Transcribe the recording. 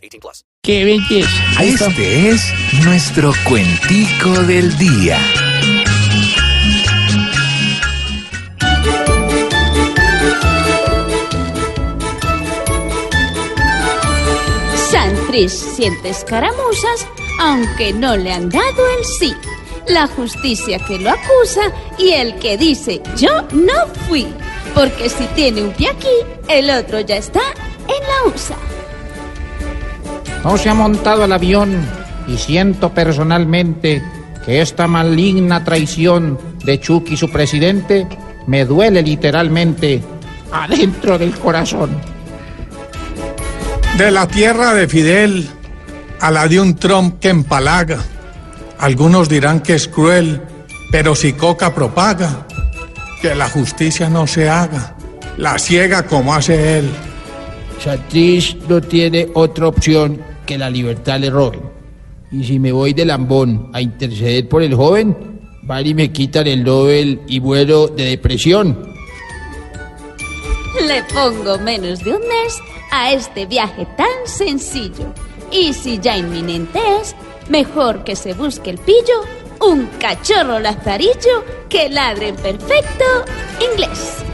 18 plus. ¡Qué belleza! Este es nuestro cuentico del día. Santrich siente escaramuzas, aunque no le han dado el sí. La justicia que lo acusa y el que dice yo no fui. Porque si tiene un pie aquí, el otro ya está en la USA. No se ha montado al avión y siento personalmente que esta maligna traición de Chucky, su presidente, me duele literalmente adentro del corazón. De la tierra de Fidel a la de un Trump que empalaga. Algunos dirán que es cruel, pero si Coca propaga, que la justicia no se haga, la ciega como hace él. Santrich no tiene otra opción que la libertad le roben. Y si me voy de lambón a interceder por el joven, van y me quitan el Nobel y muero de depresión. Le pongo menos de un mes a este viaje tan sencillo. Y si ya inminente es, mejor que se busque el pillo, un cachorro lazarillo que ladre en perfecto inglés.